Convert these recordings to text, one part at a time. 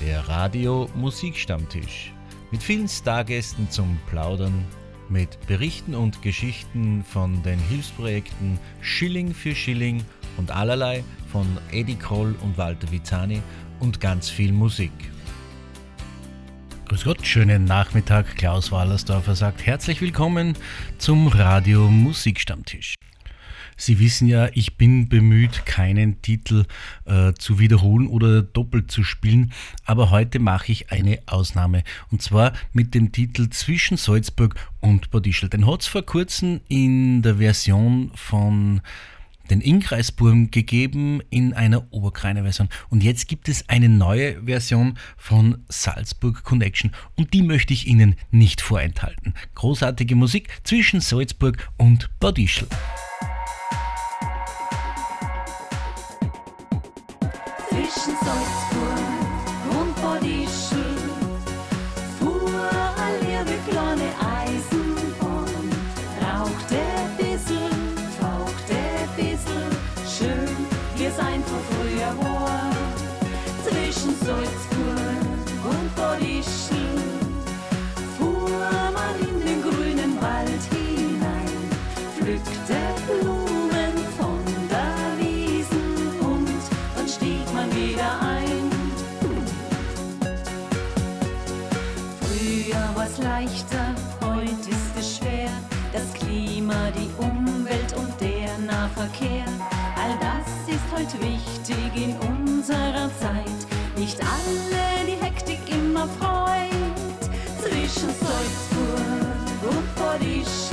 der Radio Musikstammtisch. Mit vielen Stargästen zum Plaudern, mit Berichten und Geschichten von den Hilfsprojekten Schilling für Schilling und allerlei von Eddie Kroll und Walter Vizani und ganz viel Musik. Grüß Gott, schönen Nachmittag. Klaus Wallersdorfer sagt herzlich willkommen zum Radio Musikstammtisch. Sie wissen ja, ich bin bemüht, keinen Titel äh, zu wiederholen oder doppelt zu spielen, aber heute mache ich eine Ausnahme. Und zwar mit dem Titel Zwischen Salzburg und Bodischl. Den hat es vor kurzem in der Version von den Inkreisburm gegeben in einer Oberkreiner Version. Und jetzt gibt es eine neue Version von Salzburg Connection und die möchte ich Ihnen nicht vorenthalten. Großartige Musik zwischen Salzburg und Bodischl. zwischen unserer Zeit. Nicht alle die Hektik immer freut. Zwischen Salzburg und Bodischl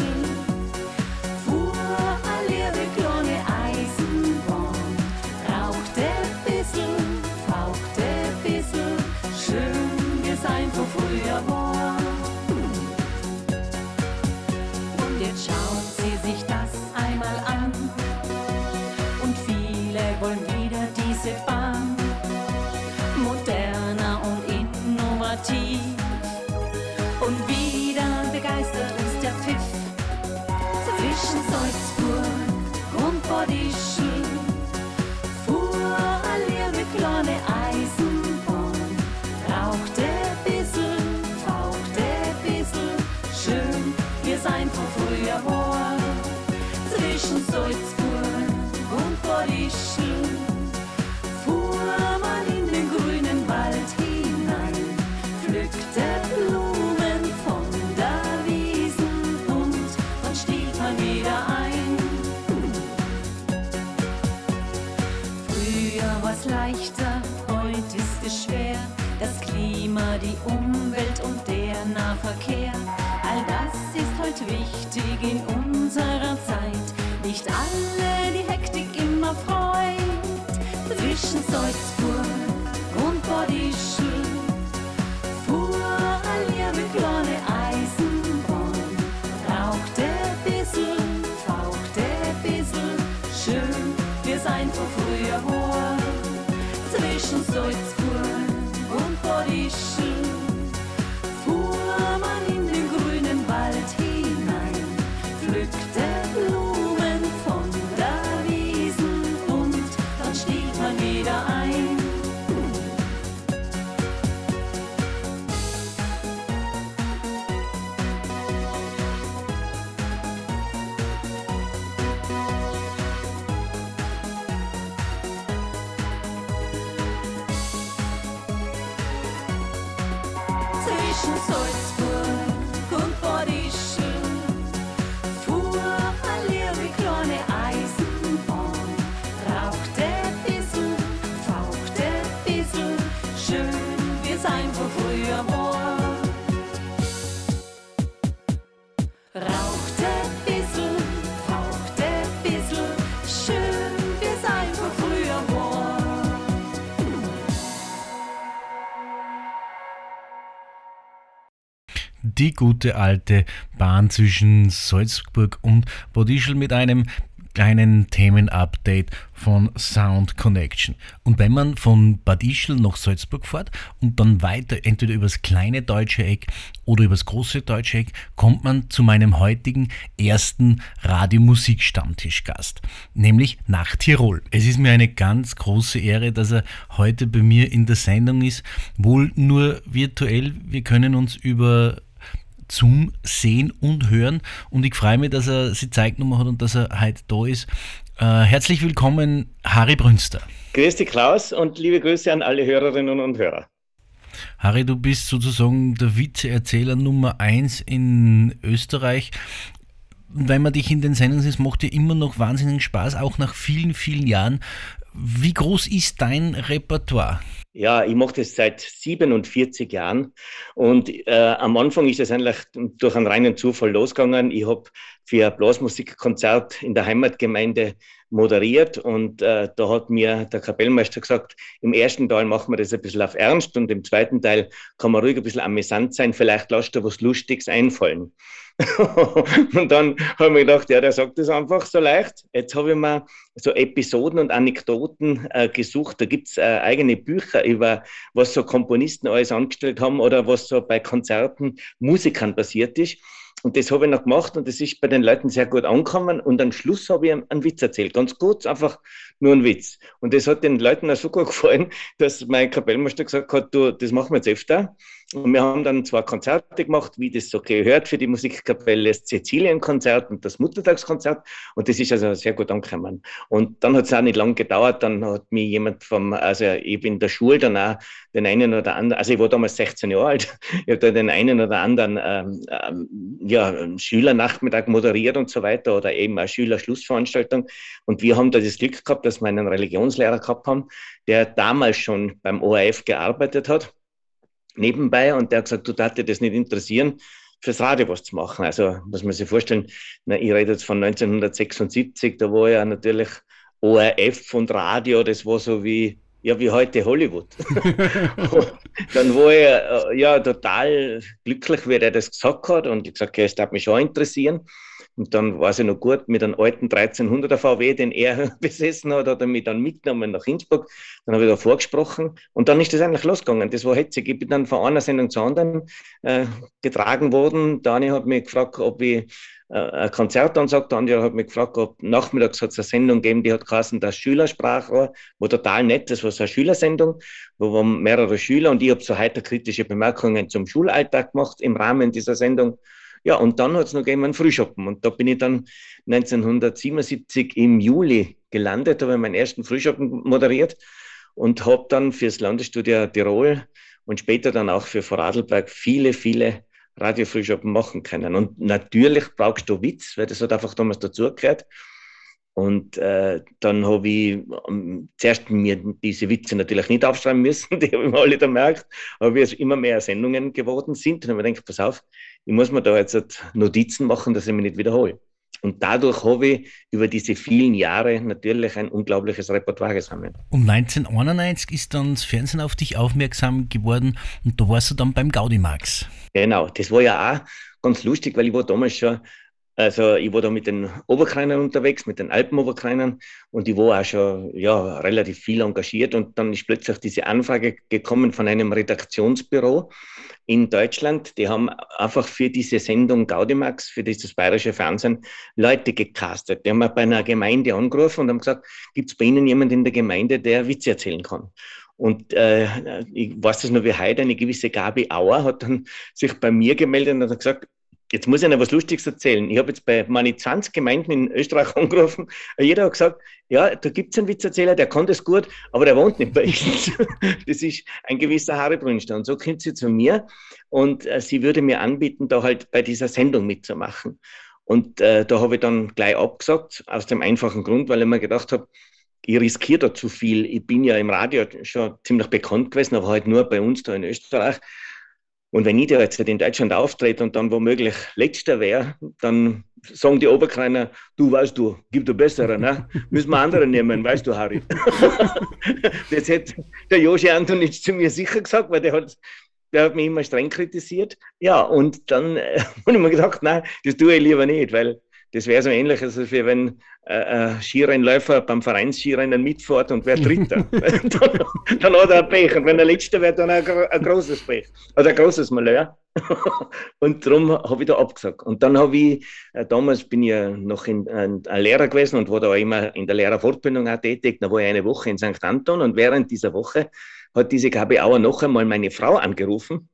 Klima, die zwischen Die gute alte Bahn zwischen Salzburg und Bodischl mit einem kleinen Themenupdate von Sound Connection. Und wenn man von Bad Ischl nach Salzburg fährt und dann weiter entweder übers kleine deutsche Eck oder übers große deutsche Eck, kommt man zu meinem heutigen ersten Radiomusik-Stammtischgast, nämlich nach Tirol. Es ist mir eine ganz große Ehre, dass er heute bei mir in der Sendung ist, wohl nur virtuell. Wir können uns über zum Sehen und Hören. Und ich freue mich, dass er sie Zeit genommen hat und dass er heute da ist. Äh, herzlich willkommen, Harry Brünster. Grüß dich, Klaus, und liebe Grüße an alle Hörerinnen und Hörer. Harry, du bist sozusagen der Witzeerzähler Nummer 1 in Österreich. Wenn man dich in den Sendungen sieht, macht dir immer noch wahnsinnigen Spaß, auch nach vielen, vielen Jahren. Wie groß ist dein Repertoire? Ja, ich mache das seit 47 Jahren und äh, am Anfang ist es eigentlich durch einen reinen Zufall losgegangen. Ich habe für ein Blasmusikkonzert in der Heimatgemeinde moderiert und äh, da hat mir der Kapellmeister gesagt, im ersten Teil machen wir das ein bisschen auf Ernst und im zweiten Teil kann man ruhig ein bisschen amüsant sein, vielleicht lasst dir was Lustiges einfallen. und dann habe ich gedacht, ja, der sagt das einfach so leicht. Jetzt habe ich mir so Episoden und Anekdoten äh, gesucht. Da gibt es äh, eigene Bücher über, was so Komponisten alles angestellt haben oder was so bei Konzerten Musikern passiert ist. Und das habe ich noch gemacht und das ist bei den Leuten sehr gut angekommen. Und am Schluss habe ich einen Witz erzählt. Ganz kurz, einfach nur ein Witz. Und das hat den Leuten auch so gut gefallen, dass mein Kapellmeister gesagt hat, du, das machen wir jetzt öfter. Und wir haben dann zwei Konzerte gemacht, wie das so gehört für die Musikkapelle, das Sizilien-Konzert und das Muttertagskonzert. Und das ist also sehr gut angekommen. Und dann hat es auch nicht lange gedauert. Dann hat mir jemand vom, also ich bin in der Schule dann auch den einen oder anderen, also ich war damals 16 Jahre alt, ich habe da den einen oder anderen ähm, ähm, ja, Schülernachmittag moderiert und so weiter oder eben eine Schülerschlussveranstaltung. Und wir haben da das Glück gehabt, dass wir einen Religionslehrer gehabt haben, der damals schon beim ORF gearbeitet hat nebenbei und der hat gesagt, du darfst dir das nicht interessieren, fürs Radio was zu machen. Also muss man sich vorstellen, na, ich rede jetzt von 1976, da war ja natürlich ORF und Radio, das war so wie, ja, wie heute Hollywood. dann war er äh, ja total glücklich, wie er das gesagt hat und ich gesagt, ja, es darf mich schon interessieren. Und dann war ja noch gut mit einem alten 1300er VW, den er besessen hat, hat er mich dann mitgenommen nach Innsbruck. Dann habe ich da vorgesprochen und dann ist das eigentlich losgegangen. Das war hetzig. Ich bin dann von einer Sendung zur anderen äh, getragen worden. Dani hat mich gefragt, ob ich äh, ein Konzert ansagt. Der andere hat mich gefragt, ob nachmittags hat es eine Sendung gegeben, die hat geheißen, das Schülersprache war total nett. Das war so eine Schülersendung, wo waren mehrere Schüler und ich habe so heiter kritische Bemerkungen zum Schulalltag gemacht im Rahmen dieser Sendung. Ja, und dann hat es noch gegeben einen Frühschoppen. Und da bin ich dann 1977 im Juli gelandet, habe meinen ersten Frühschoppen moderiert und habe dann fürs Landesstudio Tirol und später dann auch für Vorarlberg viele, viele Radiofrühschoppen machen können. Und natürlich brauchst du Witz, weil das hat einfach damals dazugehört. Und äh, dann habe ich ähm, zuerst mir diese Witze natürlich nicht aufschreiben müssen, die habe ich mir alle gemerkt, aber wie es immer mehr Sendungen geworden sind, dann habe ich gedacht, pass auf, ich muss mir da jetzt Notizen machen, dass ich mich nicht wiederhole. Und dadurch habe ich über diese vielen Jahre natürlich ein unglaubliches Repertoire gesammelt. Um 1991 ist dann das Fernsehen auf dich aufmerksam geworden und da warst du dann beim Gaudimax. Genau, das war ja auch ganz lustig, weil ich war damals schon also ich war da mit den Oberkreinern unterwegs, mit den Alpenoberkreinern und ich war auch schon ja, relativ viel engagiert und dann ist plötzlich diese Anfrage gekommen von einem Redaktionsbüro in Deutschland. Die haben einfach für diese Sendung Gaudimax, für dieses bayerische Fernsehen, Leute gecastet. Die haben bei einer Gemeinde angerufen und haben gesagt, gibt es bei Ihnen jemanden in der Gemeinde, der Witze erzählen kann? Und äh, ich weiß das nur wie heute, eine gewisse Gabi Auer hat dann sich bei mir gemeldet und hat gesagt, Jetzt muss ich noch was Lustiges erzählen. Ich habe jetzt bei meine 20 Gemeinden in Österreich angerufen. Jeder hat gesagt, ja, da gibt es einen Witzerzähler, der kann das gut, aber der wohnt nicht bei uns. das ist ein gewisser Harry Brünster. Und so kommt sie zu mir und äh, sie würde mir anbieten, da halt bei dieser Sendung mitzumachen. Und äh, da habe ich dann gleich abgesagt, aus dem einfachen Grund, weil ich mir gedacht habe, ich riskiere da zu viel. Ich bin ja im Radio schon ziemlich bekannt gewesen, aber halt nur bei uns da in Österreich. Und wenn ich da jetzt in Deutschland auftrete und dann womöglich Letzter wäre, dann sagen die Oberkreiner, du weißt du, gib dir bessere, ne? Müssen wir andere nehmen, weißt du, Harry. das hätte der Joshi Antonitsch zu mir sicher gesagt, weil der hat, der hat mich immer streng kritisiert. Ja, und dann äh, habe ich mir gedacht, nein, das tue ich lieber nicht, weil Das wäre so ähnlich, als wenn äh, ein Skirennläufer beim Vereinsskirennen mitfährt und wer Dritter. dann, dann hat er ein Pech. Und wenn der Letzte wird, dann ein, ein großes Pech. Oder ein großes Malheur. und darum habe ich da abgesagt. Und dann habe ich, äh, damals bin ich ja noch in, ein, ein Lehrer gewesen und war da auch immer in der Lehrerfortbildung auch tätig. Da war ich eine Woche in St. Anton und während dieser Woche hat diese Gabi Auer noch einmal meine Frau angerufen.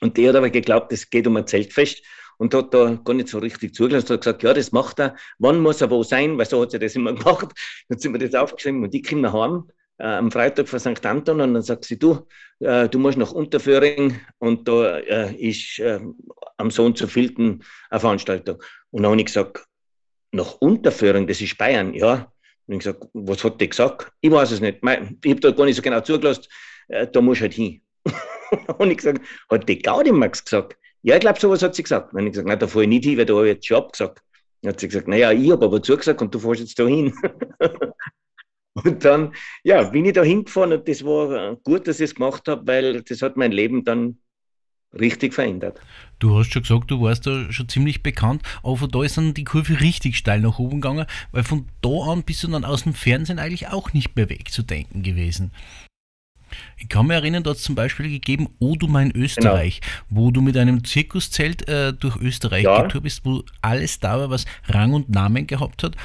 Und die hat aber geglaubt, es geht um ein Zeltfest und hat da gar nicht so richtig zugelassen. Hat gesagt, ja, das macht er. Wann muss er wo sein? Weil so hat sie das immer gemacht. Dann sind wir das aufgeschrieben und ich komme nach Hause äh, am Freitag von St. Anton und dann sagt sie, du, äh, du musst nach Unterföhring und da äh, ist äh, am Sohn zu Filten eine Veranstaltung. Und dann habe ich gesagt, nach Unterföhring, das ist Bayern, ja. Und ich gesagt, was hat die gesagt? Ich weiß es nicht. Ich habe da gar nicht so genau zugelassen, äh, da muss halt hin. und ich gesagt, hat die Gaudimax gesagt? Ja, ich glaube, sowas hat sie gesagt. Dann habe ich gesagt, nein, da fahre ich nicht hin, weil da habe ich jetzt schon abgesagt. Dann hat sie gesagt, naja, ich habe aber zugesagt und du fährst jetzt da hin. Und dann, ja, bin ich da hingefahren und das war gut, dass ich es gemacht habe, weil das hat mein Leben dann richtig verändert. Du hast schon gesagt, du warst da schon ziemlich bekannt, aber von da ist dann die Kurve richtig steil nach oben gegangen, weil von da an bist du dann aus dem Fernsehen eigentlich auch nicht mehr wegzudenken gewesen. Ich kann mich erinnern, da hat es zum Beispiel gegeben, O du mein Österreich, genau. wo du mit einem Zirkuszelt äh, durch Österreich ja. getourt bist, wo alles da war, was Rang und Namen gehabt hat.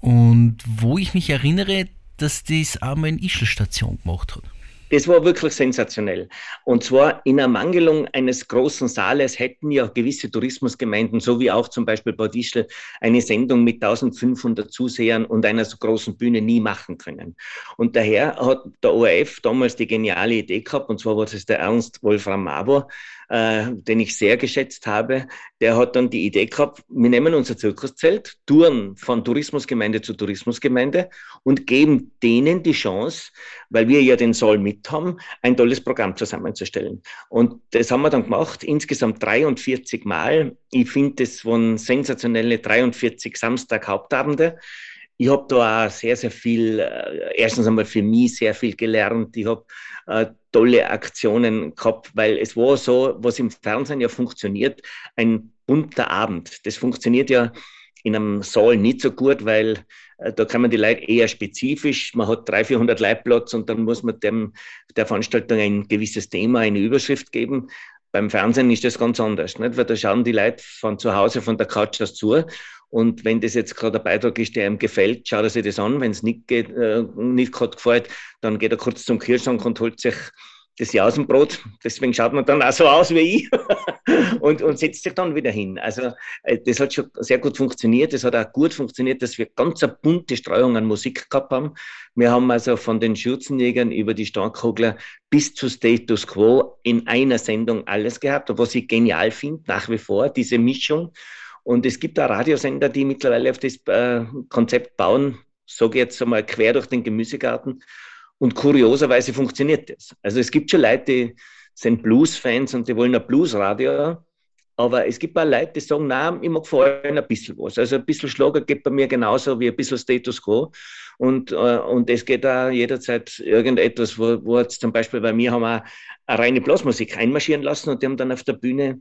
Und wo ich mich erinnere, dass das auch mal in Ischl-Station gemacht hat. Das war wirklich sensationell. Und zwar in Ermangelung eines großen Saales hätten ja gewisse Tourismusgemeinden, so wie auch zum Beispiel Bad Ischl, eine Sendung mit 1500 Zusehern und einer so großen Bühne nie machen können. Und daher hat der ORF damals die geniale Idee gehabt, und zwar war das der Ernst Wolfram Mabor, äh, den ich sehr geschätzt habe, der hat dann die Idee gehabt, wir nehmen unser Zirkuszelt, touren von Tourismusgemeinde zu Tourismusgemeinde und geben denen die Chance, weil wir ja den Soll mit haben, ein tolles Programm zusammenzustellen. Und das haben wir dann gemacht, insgesamt 43 Mal. Ich finde, das waren sensationelle 43 Samstag-Hauptabende. Ich habe da auch sehr, sehr viel, äh, erstens einmal für mich sehr viel gelernt. Ich habe äh, tolle Aktionen gehabt, weil es war so, was im Fernsehen ja funktioniert, ein bunter Abend. Das funktioniert ja in einem Saal nicht so gut, weil äh, da kann man die Leute eher spezifisch, man hat 300, 400 Leitplatz und dann muss man dem, der Veranstaltung ein gewisses Thema, eine Überschrift geben. Beim Fernsehen ist das ganz anders, nicht? weil da schauen die Leute von zu Hause, von der Couch aus zu und wenn das jetzt gerade ein Beitrag ist, der ihm gefällt, schaut er sich das an. Wenn es nicht, geht, äh, nicht gerade gefällt, dann geht er kurz zum Kühlschrank und holt sich das Jausenbrot. Deswegen schaut man dann auch so aus wie ich und, und setzt sich dann wieder hin. Also äh, das hat schon sehr gut funktioniert. Es hat auch gut funktioniert, dass wir ganz eine bunte Streuung an Musik gehabt haben. Wir haben also von den Schürzenjägern über die Starkkogler bis zu Status Quo in einer Sendung alles gehabt. was ich genial finde, nach wie vor, diese Mischung. Und es gibt auch Radiosender, die mittlerweile auf das äh, Konzept bauen, sage jetzt einmal quer durch den Gemüsegarten. Und kurioserweise funktioniert das. Also es gibt schon Leute, die sind Blues-Fans und die wollen ein Blues-Radio. Aber es gibt auch Leute, die sagen, nein, ich mag vor allem ein bisschen was. Also ein bisschen Schlager geht bei mir genauso wie ein bisschen Status Quo. Und, äh, und es geht auch jederzeit irgendetwas, wo, wo jetzt zum Beispiel bei mir haben wir eine reine Blasmusik einmarschieren lassen und die haben dann auf der Bühne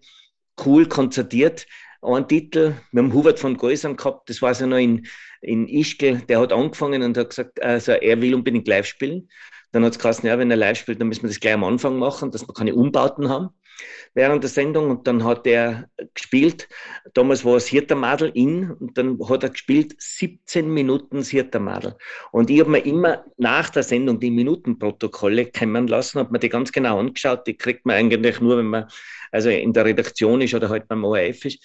cool konzertiert einen Titel. Wir haben Hubert von Geusern gehabt, das war ja noch in, in Ischgl, der hat angefangen und hat gesagt, also er will unbedingt live spielen. Dann hat es geheißen, ja, wenn er live spielt, dann müssen wir das gleich am Anfang machen, dass wir keine Umbauten haben während der Sendung. Und dann hat er gespielt, damals war es Hirtermadel in, und dann hat er gespielt 17 Minuten Hirtermadel. Und ich habe mir immer nach der Sendung die Minutenprotokolle kommen lassen, habe mir die ganz genau angeschaut. Die kriegt man eigentlich nur, wenn man also in der Redaktion ist oder halt beim ORF ist.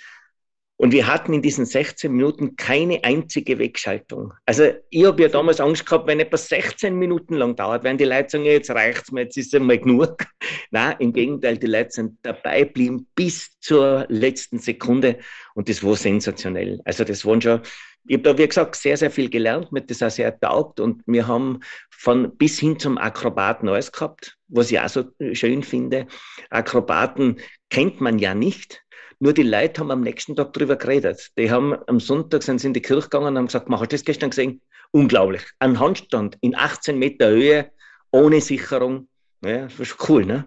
Und wir hatten in diesen 16 Minuten keine einzige Wegschaltung. Also ich habe ja damals Angst gehabt, wenn etwas 16 Minuten lang dauert, wenn die Leute sagen, jetzt reicht's mir, jetzt ist es mal genug. Nein, im Gegenteil, die Leute sind dabei blieben bis zur letzten Sekunde und das war sensationell. Also das waren schon, ich habe da, wie gesagt, sehr, sehr viel gelernt, mir das auch sehr taugt und wir haben von bis hin zum Akrobaten alles gehabt, was ich auch so schön finde. Akrobaten kennt man ja nicht, nur die Leute haben am nächsten Tag darüber geredet. Die haben am Sonntag sind sie in die Kirche gegangen und haben gesagt, hast du das gestern gesehen? Unglaublich. Ein Handstand in 18 Meter Höhe, ohne Sicherung. Ja, das schon cool, ne?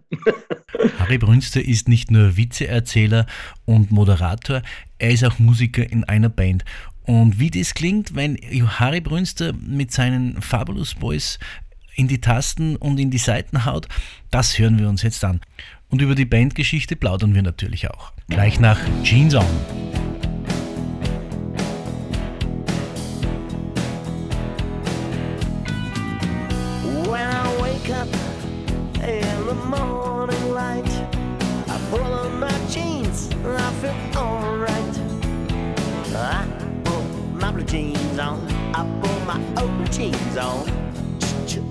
Harry Brünster ist nicht nur Witzeerzähler und Moderator, er ist auch Musiker in einer Band. Und wie das klingt, wenn Harry Brünster mit seinen Fabulous Boys in die Tasten und in die Seiten haut, das hören wir uns jetzt an. Und über die Bandgeschichte plaudern wir natürlich auch. Gleich nach Jeans On. jeans on. I put my old jeans on.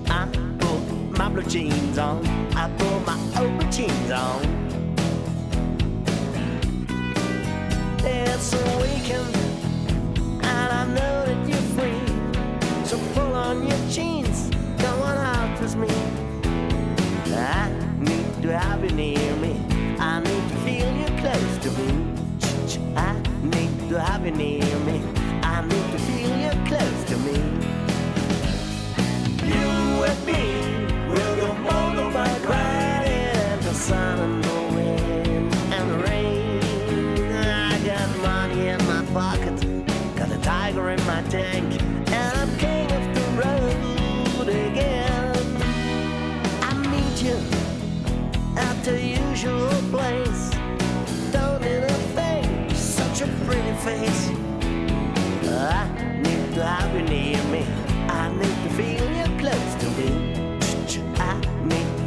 I put my blue jeans on. Put my jeans on. It's a weekend, and I know that you're free. So pull on your jeans, go on out with me. I need to have you near me. I need to feel you close to me. I need to have you near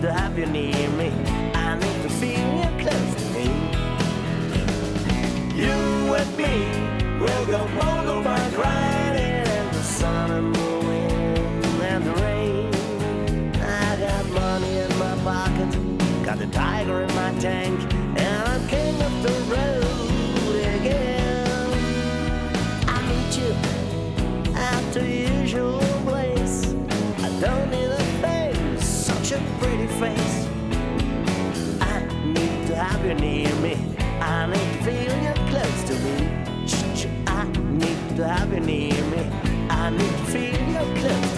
to have you near me. I need to feel you close to me. You and me will go motorbike riding have you near me. I need to feel you close to me. I need to have you near me. I need to feel you close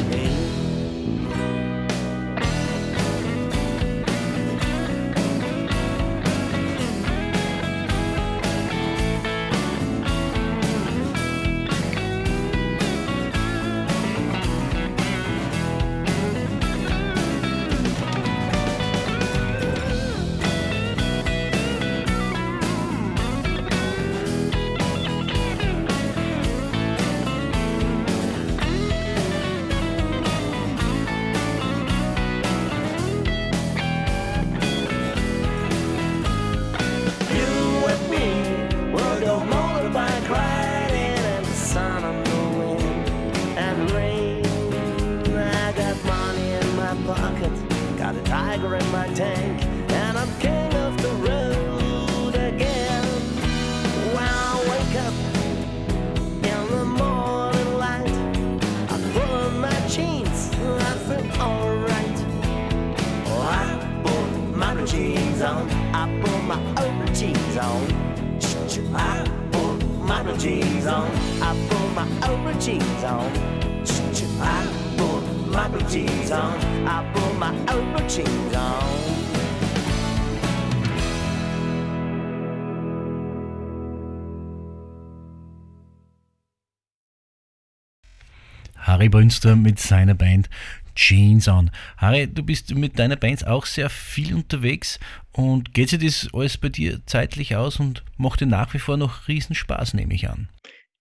Brünster mit seiner Band Jeans On. Harry, du bist mit deiner Band auch sehr viel unterwegs und geht sich das alles bei dir zeitlich aus und macht dir nach wie vor noch riesen Spaß, nehme ich an.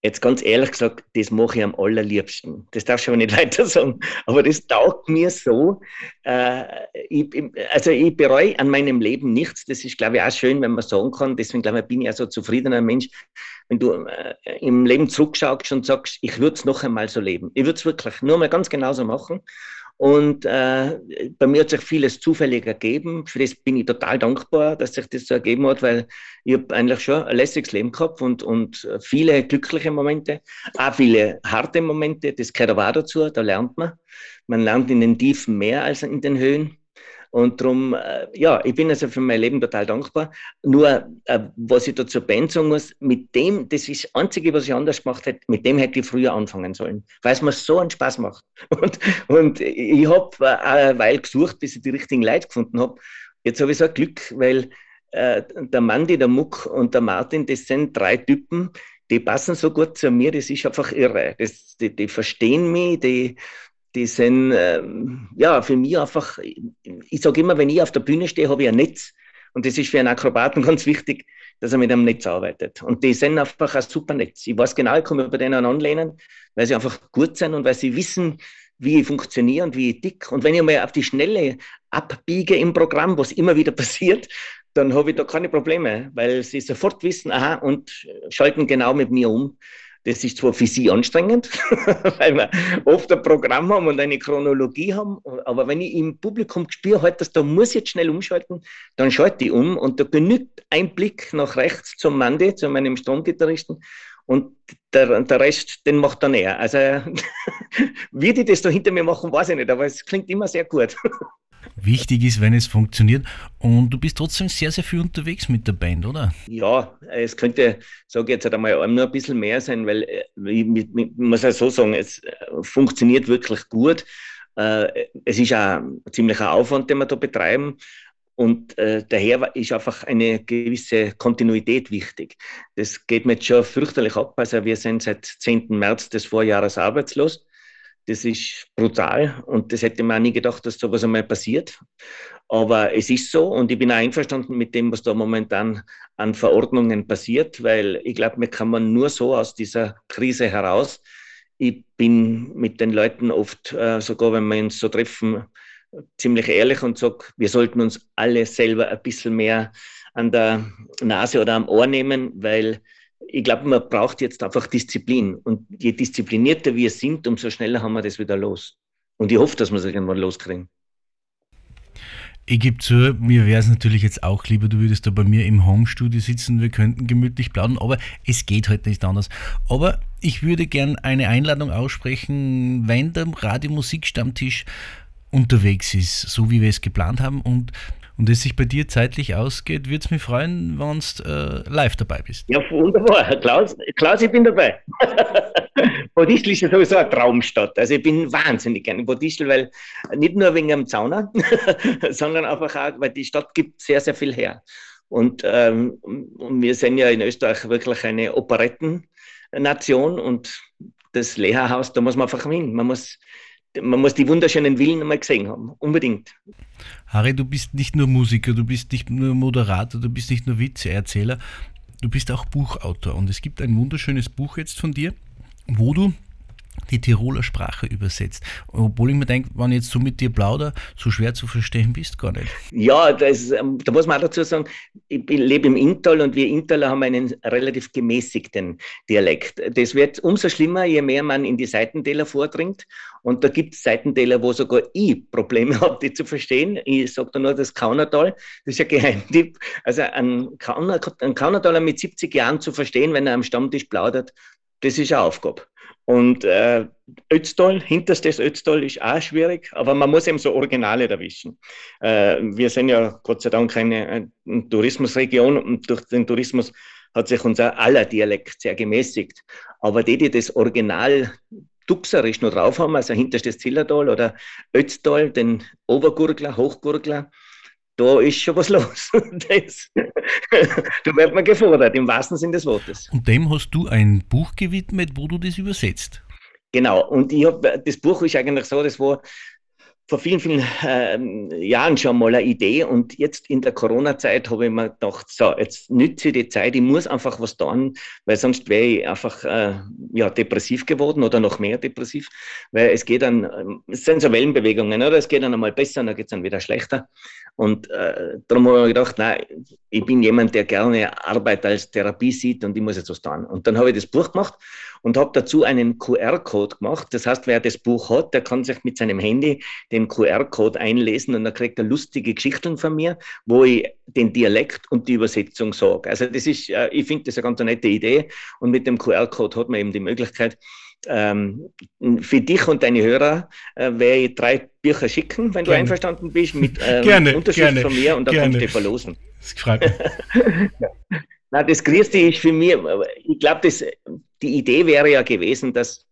Jetzt ganz ehrlich gesagt, das mache ich am allerliebsten. Das darfst du aber nicht weiter sagen. Aber das taugt mir so. Äh, ich, also ich bereue an meinem Leben nichts. Das ist, glaube ich, auch schön, wenn man sagen kann. Deswegen, glaube ich, bin ich auch so zufriedener Mensch. Wenn du äh, im Leben zurückschaust und sagst, ich würde es noch einmal so leben. Ich würde es wirklich nur mal ganz genauso machen. Und äh, bei mir hat sich vieles zufällig ergeben. Für das bin ich total dankbar, dass sich das so ergeben hat, weil ich habe eigentlich schon ein lässiges Leben gehabt und, und viele glückliche Momente, auch viele harte Momente. Das gehört aber auch dazu, da lernt man. Man lernt in den Tiefen mehr als in den Höhen. Und darum, äh, ja, ich bin also für mein Leben total dankbar. Nur, äh, was ich da zur Band sagen muss, mit dem, das ist das Einzige, was ich anders gemacht hätte, mit dem hätte ich früher anfangen sollen, weil es mir so einen Spaß macht. Und, und ich habe äh, eine Weile gesucht, bis ich die richtigen Leute gefunden habe. Jetzt habe ich so ein Glück, weil äh, der Mandy, der Muck und der Martin, das sind drei Typen, die passen so gut zu mir, das ist einfach irre. Das, die, die verstehen mich, die, die sind ähm, ja für mich einfach, ich sage immer, wenn ich auf der Bühne stehe, habe ich ein Netz. Und das ist für einen Akrobaten ganz wichtig, dass er mit einem Netz arbeitet. Und die sind einfach ein super Netz. Ich weiß genau, ich komme bei denen anlehnen, weil sie einfach gut sind und weil sie wissen, wie ich funktioniere und wie ich dick. Und wenn ich mal auf die Schnelle abbiege im Programm, was immer wieder passiert, dann habe ich da keine Probleme, weil sie sofort wissen, aha, und schalten genau mit mir um. Das ist zwar für sie anstrengend, weil wir oft ein Programm haben und eine Chronologie haben, aber wenn ich im Publikum spüre, halt, dass da muss jetzt schnell umschalten, dann schalte ich um und da genügt ein Blick nach rechts zum Mandy, zu meinem Stromgitarristen und der, der Rest, den macht dann er. Also wie die das da hinter mir machen, weiß ich nicht, aber es klingt immer sehr gut. Wichtig ist, wenn es funktioniert. Und du bist trotzdem sehr, sehr viel unterwegs mit der Band, oder? Ja, es könnte, sage ich jetzt halt einmal, nur ein bisschen mehr sein, weil äh, ich, ich, ich muss ja so sagen, es äh, funktioniert wirklich gut. Äh, es ist ein ziemlicher Aufwand, den wir da betreiben. Und daher ist einfach eine gewisse Kontinuität wichtig. Das geht mir jetzt schon fürchterlich ab. Also wir sind seit 10. März des Vorjahres arbeitslos. Das ist brutal und das hätte man nie gedacht, dass sowas einmal passiert. Aber es ist so und ich bin auch einverstanden mit dem, was da momentan an Verordnungen passiert, weil ich glaube, mir kann man nur so aus dieser Krise heraus. Ich bin mit den Leuten oft, äh, sogar wenn wir uns so treffen, ziemlich ehrlich und sage, wir sollten uns alle selber ein bisschen mehr an der Nase oder am Ohr nehmen, weil ich glaube, man braucht jetzt einfach Disziplin. Und je disziplinierter wir sind, umso schneller haben wir das wieder los. Und ich hoffe, dass wir es irgendwann loskriegen. Ich gebe zu, mir wäre es natürlich jetzt auch lieber, du würdest da bei mir im Homestudio sitzen, wir könnten gemütlich plaudern, aber es geht heute halt nicht anders. Aber ich würde gern eine Einladung aussprechen, wenn der Radiomusikstammtisch unterwegs ist, so wie wir es geplant haben und und es sich bei dir zeitlich ausgeht, würde es mich freuen, wenn du äh, live dabei bist. Ja, wunderbar. Klaus, Klaus ich bin dabei. Bodischl ist ja sowieso eine Traumstadt. Also ich bin wahnsinnig gerne in Bodischl, weil nicht nur wegen dem Zauner, sondern einfach auch, weil die Stadt gibt sehr, sehr viel her. Und, ähm, und wir sind ja in Österreich wirklich eine Operettennation und das Lehrerhaus, da muss man einfach hin. Man muss man muss die wunderschönen Villen mal gesehen haben, unbedingt. Harry, du bist nicht nur Musiker, du bist nicht nur Moderator, du bist nicht nur Witzeerzähler, du bist auch Buchautor. Und es gibt ein wunderschönes Buch jetzt von dir, wo du die Tiroler Sprache übersetzt. Obwohl ich mir denke, wenn ich jetzt so mit dir plauder, so schwer zu verstehen bist gar nicht. Ja, das, ähm, da muss man auch dazu sagen, ich lebe im Inntal und wir Inntaler haben einen relativ gemäßigten Dialekt. Das wird umso schlimmer, je mehr man in die Seitentäler vordringt. Und da gibt es Seitentäler, wo sogar ich Probleme habe, die zu verstehen. Ich sage da nur das Kaunertal, das ist ein Geheimtipp. Also ein, Kauner, ein Kaunertaler mit 70 Jahren zu verstehen, wenn er am Stammtisch plaudert, das ist eine Aufgabe. Und äh, Ötztal, hinterstes Ötztal ist auch schwierig, aber man muss eben so Originale erwischen. Äh, wir sind ja Gott sei Dank eine, eine Tourismusregion und durch den Tourismus hat sich unser aller Dialekt sehr gemäßigt. Aber die, die das Original Duxerisch noch drauf haben, also hinterstes Zillertal oder Ötztal, den Obergurgler, Hochgurgler, da ist schon was los. Das, da wird man gefordert, im wahrsten Sinne des Wortes. Und dem hast du ein Buch gewidmet, wo du das übersetzt. Genau, und ich hab, das Buch ist eigentlich so, das war vor vielen, vielen äh, Jahren schon mal eine Idee und jetzt in der Corona-Zeit habe ich mir gedacht, so, jetzt nütze ich die Zeit, ich muss einfach was tun, weil sonst wäre ich einfach äh, ja, depressiv geworden oder noch mehr depressiv, weil es geht dann, es sind so Wellenbewegungen, oder? Es geht dann einmal besser, dann geht es dann wieder schlechter. Und äh, darum habe ich gedacht, nein, ich bin jemand, der gerne Arbeit als Therapie sieht und ich muss jetzt was tun. Und dann habe ich das Buch gemacht und habe dazu einen QR-Code gemacht. Das heißt, wer das Buch hat, der kann sich mit seinem Handy den QR-Code einlesen und dann kriegt er lustige Geschichten von mir, wo ich den Dialekt und die Übersetzung sage. Also das ist, äh, ich finde das eine ganz nette Idee und mit dem QR-Code hat man eben die Möglichkeit, ähm, für dich und deine Hörer äh, werde ich drei Bücher schicken, wenn gerne. du einverstanden bist, mit ähm, gerne, Unterschrift gerne, von mir und dann kannst du die verlosen. Das freut mich. Na, das Größte ist für mich, ich glaube, die Idee wäre ja gewesen, dass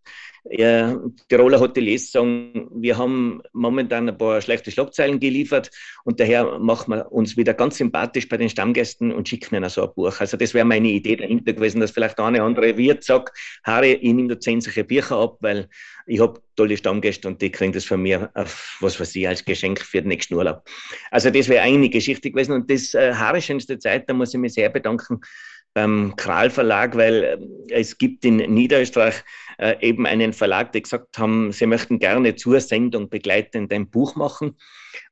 äh, Tiroler Hoteliers sagen, wir haben momentan ein paar schlechte Schlagzeilen geliefert und daher machen wir uns wieder ganz sympathisch bei den Stammgästen und schicken ihnen so ein Buch. Also das wäre meine Idee dahinter gewesen, dass vielleicht eine andere Wirt sagt, Harry, ich nehme da zehn solche Bücher ab, weil ich habe tolle Stammgäste und die kriegen das von mir, auf, was weiß ich, als Geschenk für den nächsten Urlaub. Also das wäre eine Geschichte gewesen und das äh, Harry schönste Zeit, da muss ich mich sehr bedanken beim Kral Verlag, weil äh, es gibt in Niederösterreich eben einen Verlag, die gesagt haben, sie möchten gerne zur Sendung begleitend ein Buch machen.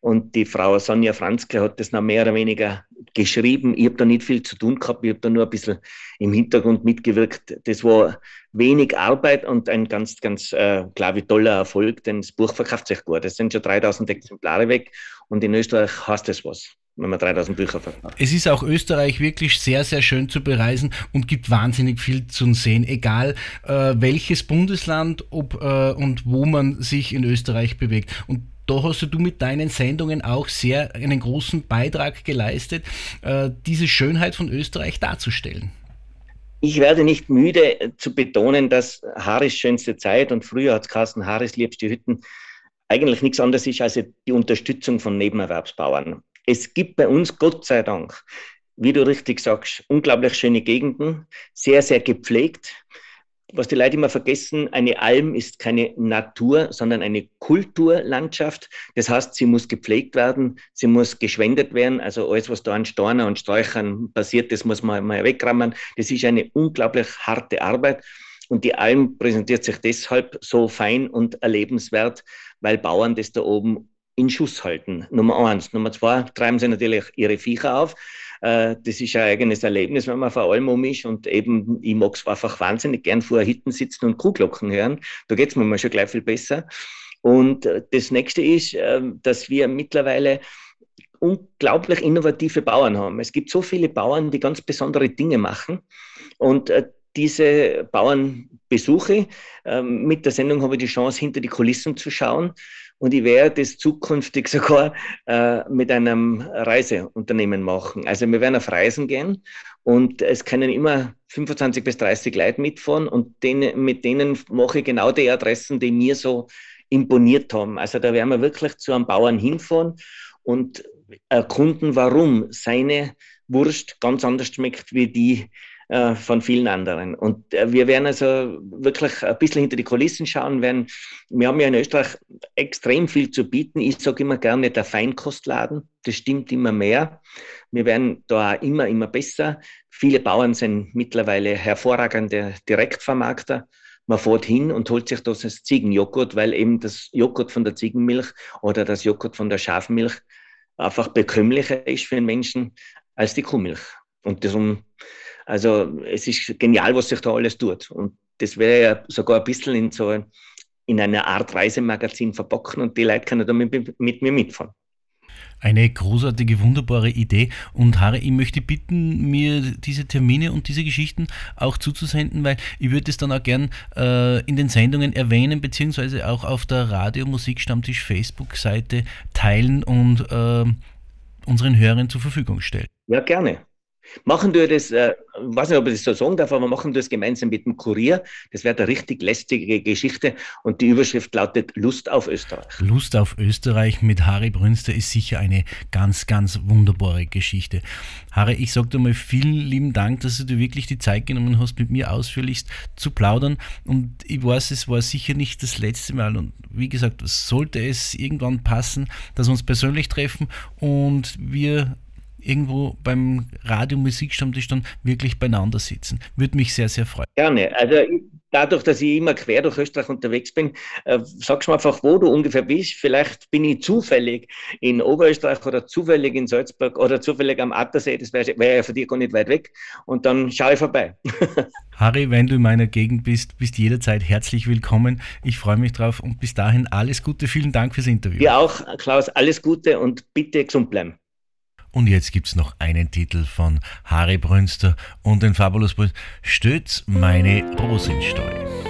Und die Frau Sonja Franzke hat das noch mehr oder weniger geschrieben. Ich habe da nicht viel zu tun gehabt, ich habe da nur ein bisschen im Hintergrund mitgewirkt. Das war wenig Arbeit und ein ganz, ganz, äh, glaube ich, toller Erfolg, denn das Buch verkauft sich gut. Es sind schon 3000 Exemplare weg und in Österreich heißt das was wenn man 3000 Bücher verkauft. Es ist auch Österreich wirklich sehr, sehr schön zu bereisen und gibt wahnsinnig viel zu sehen, egal äh, welches Bundesland ob, äh, und wo man sich in Österreich bewegt. Und da hast du mit deinen Sendungen auch sehr einen großen Beitrag geleistet, äh, diese Schönheit von Österreich darzustellen. Ich werde nicht müde zu betonen, dass Harris schönste Zeit und früher hat Carsten Harris liebste Hütten eigentlich nichts anderes ist als die Unterstützung von Nebenerwerbsbauern es gibt bei uns, Gott sei Dank, wie du richtig sagst, unglaublich schöne Gegenden, sehr, sehr gepflegt. Was die Leute immer vergessen, eine Alm ist keine Natur, sondern eine Kulturlandschaft. Das heißt, sie muss gepflegt werden, sie muss geschwendet werden. Also alles, was da an Storner und Sträuchern passiert, das muss man mal wegrammen. Das ist eine unglaublich harte Arbeit. Und die Alm präsentiert sich deshalb so fein und erlebenswert, weil Bauern das da oben in Schuss halten. Nummer eins. Nummer zwei, treiben sie natürlich ihre Viecher auf. Äh, das ist ein eigenes Erlebnis, wenn man vor allem um ist. Und eben, ich mag es einfach wahnsinnig gern vor Hitten sitzen und Kuhglocken hören. Da geht es mir mal schon gleich viel besser. Und äh, das nächste ist, äh, dass wir mittlerweile unglaublich innovative Bauern haben. Es gibt so viele Bauern, die ganz besondere Dinge machen. Und diese Bauern besuche. Mit der Sendung habe ich die Chance, hinter die Kulissen zu schauen und ich werde das zukünftig sogar äh, mit einem Reiseunternehmen machen. Also wir werden auf Reisen gehen und es können immer 25 bis 30 Leute mitfahren und denen, mit denen mache ich genau die Adressen, die mir so imponiert haben. Also da werden wir wirklich zu einem Bauern hinfahren und erkunden, warum seine Wurst ganz anders schmeckt wie die äh, von vielen anderen. Und äh, wir werden also wirklich ein bisschen hinter die Kulissen schauen, werden, wir haben ja in Österreich extrem viel zu bieten. Ich sage immer gerne der Feinkostladen, das stimmt immer mehr. Wir werden da immer, immer besser. Viele Bauern sind mittlerweile hervorragende Direktvermarkter. Man fährt hin und holt sich das Ziegenjoghurt, weil eben das Joghurt von der Ziegenmilch oder das Joghurt von der Schafmilch einfach bekömmlicher ist für den Menschen als die Kuhmilch. Und darum also es ist genial, was sich da alles tut. Und das wäre ja sogar ein bisschen in so in einer Art Reisemagazin verpacken und die Leute können da mit, mit mir mitfahren. Eine großartige, wunderbare Idee. Und Harry, ich möchte bitten, mir diese Termine und diese Geschichten auch zuzusenden, weil ich würde es dann auch gern äh, in den Sendungen erwähnen, beziehungsweise auch auf der Radio Musikstammtisch Facebook-Seite teilen und äh, unseren Hörern zur Verfügung stellen. Ja, gerne. Machen wir das, äh, weiß nicht, ob ich das so sagen darf, aber machen wir das gemeinsam mit dem Kurier. Das wäre eine richtig lästige Geschichte und die Überschrift lautet Lust auf Österreich. Lust auf Österreich mit Harry Brünster ist sicher eine ganz, ganz wunderbare Geschichte. Harry, ich sage dir mal vielen lieben Dank, dass du dir wirklich die Zeit genommen hast, mit mir ausführlichst zu plaudern und ich weiß, es war sicher nicht das letzte Mal und wie gesagt, sollte es irgendwann passen, dass wir uns persönlich treffen und wir irgendwo beim Radio-Musikstammtisch dann wirklich beieinander sitzen. Würde mich sehr, sehr freuen. Gerne. Also dadurch, dass ich immer quer durch Österreich unterwegs bin, äh, sagst du mir einfach, wo du ungefähr bist. Vielleicht bin ich zufällig in Oberösterreich oder zufällig in Salzburg oder zufällig am Attersee. Das wäre wär ja für dich gar nicht weit weg. Und dann schaue ich vorbei. Harry, wenn du in meiner Gegend bist, bist jederzeit herzlich willkommen. Ich freue mich drauf und bis dahin alles Gute. Vielen Dank fürs Interview. Ja, auch, Klaus, alles Gute und bitte gesund bleiben. Und jetzt gibt es noch einen Titel von Harry Brünster und den Fabulous Boys. Stütz meine Rosensteu.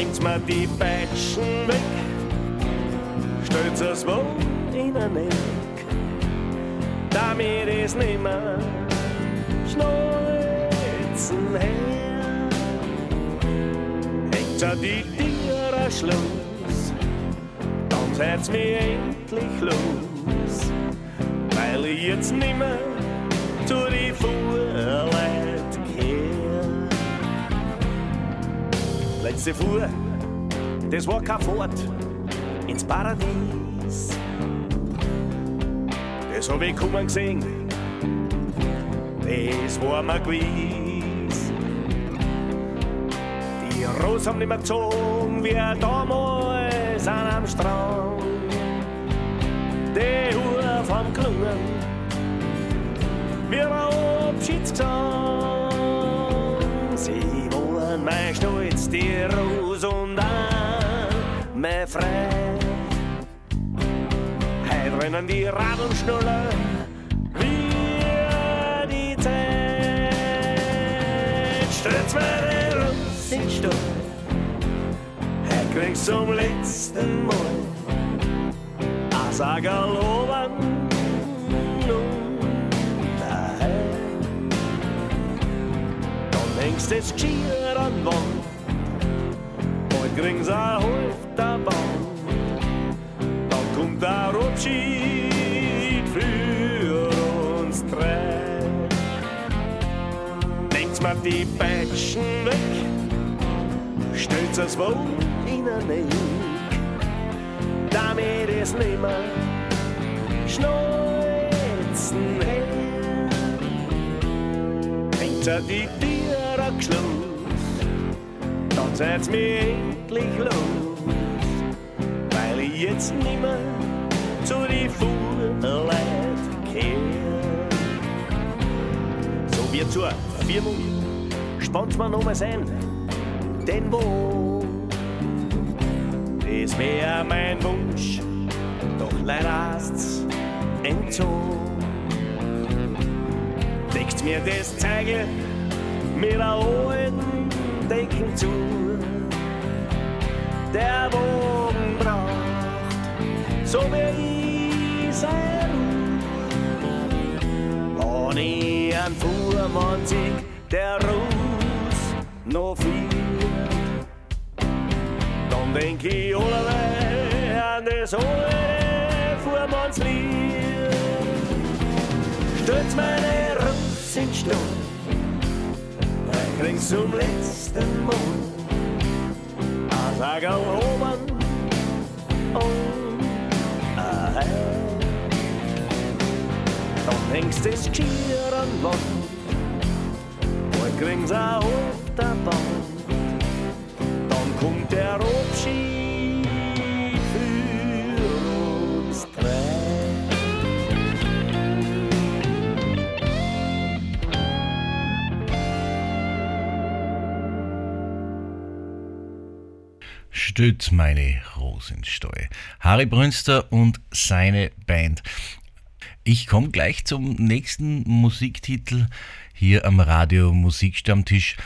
Nehmt mir die Batschen weg, stellt es wo in den Eck, damit es nimmer schneuzen her. Hängt ja die Tiere Schluss, dann seid's mir endlich los, weil ich jetzt nimmer zu die Fuhrleit Letzte Fuhr, das war kein Fahrt ins Paradies. Das hab ich kommen gesehen, das war mir gewiss. Die Rosen haben nicht mehr gezogen wie damals an am Strand. Die Uhr vom Klungen, wie ein Abschiedsgesang. Stolz, die Rose und auch mein Frei. Heute rennen die Radeln schneller wie die Zeit. Stürzt meine Rose in den Stall, heute kriegst zum letzten Mal daheim. Dann hängst das Geschirr an Wand, ein auf der Bahn. Dann kommt der Abschied für uns drei. Nehmt mir die Batschen weg, stellt es wo in den Eck, damit es nimmer schneuzen her. Hängt ja die Tiere geschloss, seid's mir endlich los, weil ich jetzt nimmer zu die Fuhrleit kehr. So wie zur Firmung spannt's mir noch mal sein, denn wo das wär mein Wunsch, doch leider hast's entzogen. Deckt mir das Zeige mit der alten Decken zu. Der Bogen braucht, so wie ich ich an Fuhrmann sieg, der Ruß noch viel. Dann denk ich alle an das alte Fuhrmannslied. Stürz meine Russ in den Stall, ich krieg's zum letzten Mal. Ein Sackerl oben und ein Heim. Dann hängst das Geschirr an die Wand, bald kriegen's auch auf der Bahn. Stütz meine Rosensteu. Harry Brünster und seine Band. Ich komme gleich zum nächsten Musiktitel hier am Radio Musikstammtisch.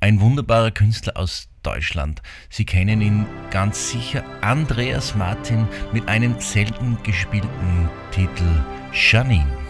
Ein wunderbarer Künstler aus Deutschland. Sie kennen ihn ganz sicher. Andreas Martin mit einem selten gespielten Titel Janine.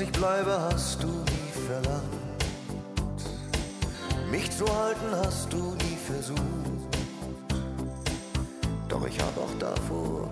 Ich bleibe, hast du nie verlangt. Mich zu halten, hast du nie versucht. Doch ich hab auch davor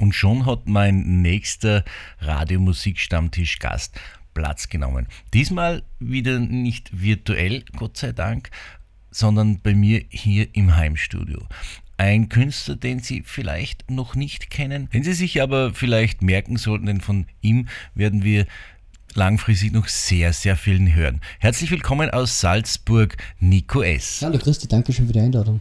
Und schon hat mein nächster Radiomusikstammtisch-Gast Platz genommen. Diesmal wieder nicht virtuell, Gott sei Dank, sondern bei mir hier im Heimstudio. Ein Künstler, den Sie vielleicht noch nicht kennen, den Sie sich aber vielleicht merken sollten, denn von ihm werden wir langfristig noch sehr, sehr vielen hören. Herzlich willkommen aus Salzburg, Nico S. Hallo Christi, danke schön für die Einladung.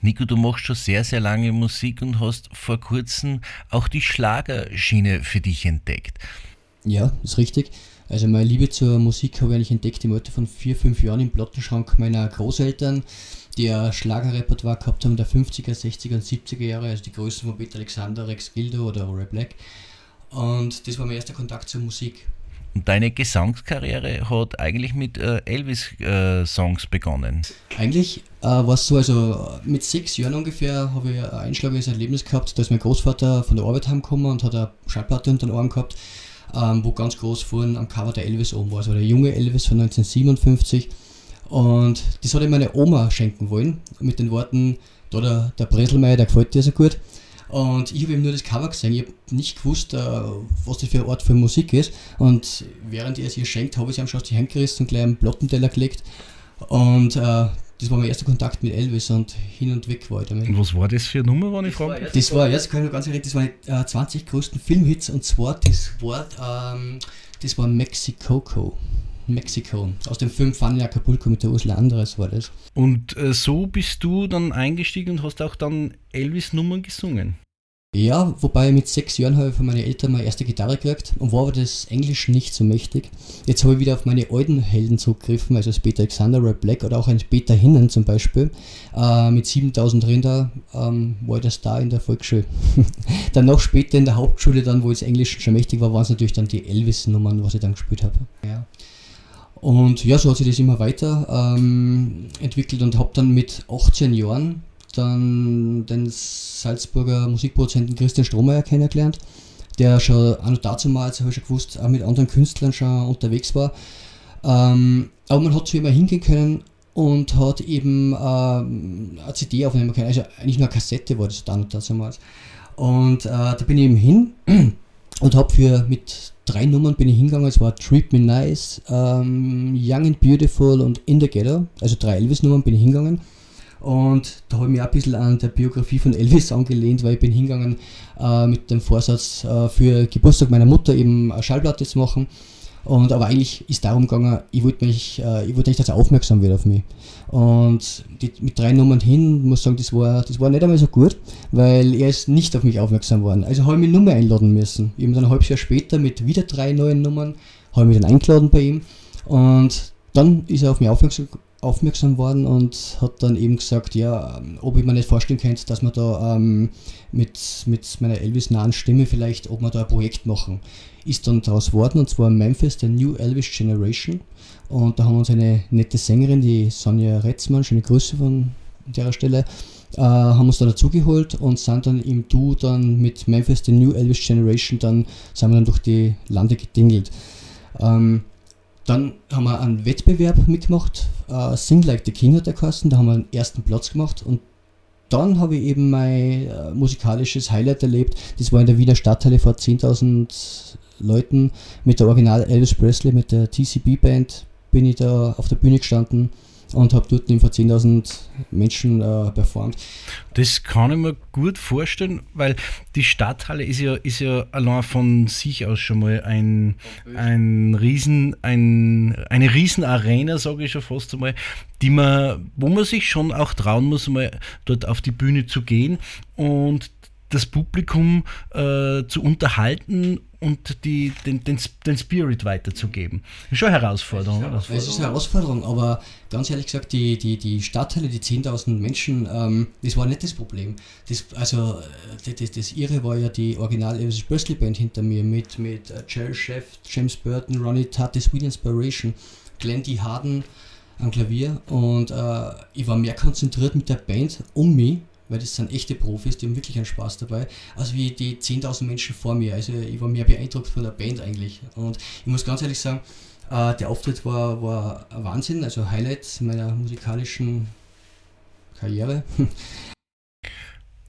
Nico, du machst schon sehr, sehr lange Musik und hast vor kurzem auch die Schlagerschiene für dich entdeckt. Ja, ist richtig. Also meine Liebe zur Musik habe ich eigentlich entdeckt im Alter von vier, fünf Jahren im Plattenschrank meiner Großeltern, die ein Schlagerrepertoire gehabt haben der 50er, 60er und 70er Jahre, also die Größen von Peter Alexander, Rex Gildo oder Roy Black. Und das war mein erster Kontakt zur Musik. Und deine Gesangskarriere hat eigentlich mit äh, Elvis-Songs begonnen. Eigentlich äh, war es so, also mit sechs Jahren ungefähr habe ich ein einschlagiges Erlebnis gehabt. Da ist mein Großvater von der Arbeit heimgekommen und hat eine Schallplatte unter den Arm gehabt, ähm, wo ganz groß vorne am Cover der Elvis oben war. Also der junge Elvis von 1957. Und das hat ihm meine Oma schenken wollen, mit den Worten, da der, der Breselmeier, der gefällt dir so gut. Und ich habe eben nur das Cover gesehen, ich habe nicht gewusst, äh, was das für eine Art von Musik ist. Und während er es ihr schenkt, habe ich sie am Schloss die Hand gerissen und gleich einen Plattenteller gelegt. Und äh, das war mein erster Kontakt mit Elvis und hin und weg war ich damit. Und was war das für eine Nummer, wenn ich frage? Das war, jetzt kann ich noch ganz ehrlich, das waren die äh, 20 größten Filmhits und zwar das Wort, ähm, das war Mexicoco. Mexiko. Aus dem Film Fanny Acapulco mit der Ursula Andres war das. Und äh, so bist du dann eingestiegen und hast auch dann Elvis-Nummern gesungen. Ja, wobei mit sechs Jahren habe ich von meinen Eltern meine erste Gitarre gekriegt und war aber das Englisch nicht so mächtig. Jetzt habe ich wieder auf meine alten Helden zurückgegriffen, also das Peter Alexander, Red Black oder auch ein Peter Hinnen zum Beispiel. Äh, mit 7000 Rinder ähm, war ich der Star in der Volksschule. dann noch später in der Hauptschule, dann wo das Englisch schon mächtig war, waren es natürlich dann die Elvis-Nummern, was ich dann gespielt habe. Ja. Und ja, so hat sich das immer weiter ähm, entwickelt und habe dann mit 18 Jahren dann den Salzburger Musikproduzenten Christian Strohmeier kennengelernt, der schon auch noch dazu mal, habe ich schon gewusst, auch mit anderen Künstlern schon unterwegs war. Ähm, aber man hat zu ihm hingehen können und hat eben äh, eine CD aufnehmen können. Also eigentlich nur eine Kassette war das dann damals. Und äh, da bin ich eben hin und habe für mit drei Nummern bin ich hingegangen. Es war Treat Me Nice, ähm, Young and Beautiful und In the Ghetto. Also drei Elvis-Nummern bin ich hingegangen und da habe ich mich auch ein bisschen an der Biografie von Elvis angelehnt, weil ich bin hingegangen äh, mit dem Vorsatz, äh, für Geburtstag meiner Mutter eben eine Schallplatte zu machen. Und aber eigentlich ist darum gegangen, ich wollte mich, äh, ich wollte nicht, dass er aufmerksam wird auf mich. Und die, mit drei Nummern hin, muss sagen, das war, das war nicht einmal so gut, weil er ist nicht auf mich aufmerksam geworden. Also habe ich mich nur mehr einladen müssen. Eben dann ein halbes Jahr später mit wieder drei neuen Nummern, habe ich mich dann eingeladen bei ihm. Und dann ist er auf mich aufmerksam aufmerksam worden und hat dann eben gesagt, ja, ob ich mir nicht vorstellen könnte, dass man da ähm, mit, mit meiner Elvis-nahen Stimme vielleicht, ob wir da ein Projekt machen. Ist dann daraus geworden und zwar Memphis, der New Elvis Generation. Und da haben wir uns eine nette Sängerin, die Sonja Retzmann, schöne Grüße von der Stelle, äh, haben uns da dazugeholt und sind dann im Du dann mit Memphis, der New Elvis Generation, dann sind wir dann durch die Lande gedingelt. Ähm, dann haben wir einen Wettbewerb mitgemacht, uh, Sing Like the King hat der geheißen, da haben wir den ersten Platz gemacht. Und dann habe ich eben mein uh, musikalisches Highlight erlebt. Das war in der Wiener Stadthalle vor 10.000 Leuten mit der Original Elvis Presley, mit der TCB Band bin ich da auf der Bühne gestanden und habe dort vor 10.000 Menschen äh, performt. Das kann ich mir gut vorstellen, weil die Stadthalle ist ja, ist ja allein von sich aus schon mal ein, ein Riesen, ein, eine Riesenarena, sage ich schon fast einmal, die man, wo man sich schon auch trauen muss, mal dort auf die Bühne zu gehen und das Publikum äh, zu unterhalten und die, den, den, den Spirit weiterzugeben. Ist schon eine Herausforderung. Es ist eine Herausforderung, aber ganz ehrlich gesagt, die, die, die Stadtteile, die 10.000 Menschen, ähm, das war nicht das Problem. Das, also, das, das, das Irre war ja die Original Elvis Presley Band hinter mir mit, mit Jerry Sheff, James Burton, Ronnie Tutt, The Sweet Inspiration, Glenn D. Harden am Klavier und äh, ich war mehr konzentriert mit der Band um mich weil das sind echte Profis, die haben wirklich einen Spaß dabei, als wie die 10.000 Menschen vor mir. Also ich war mehr beeindruckt von der Band eigentlich. Und ich muss ganz ehrlich sagen, äh, der Auftritt war, war ein Wahnsinn, also Highlight meiner musikalischen Karriere.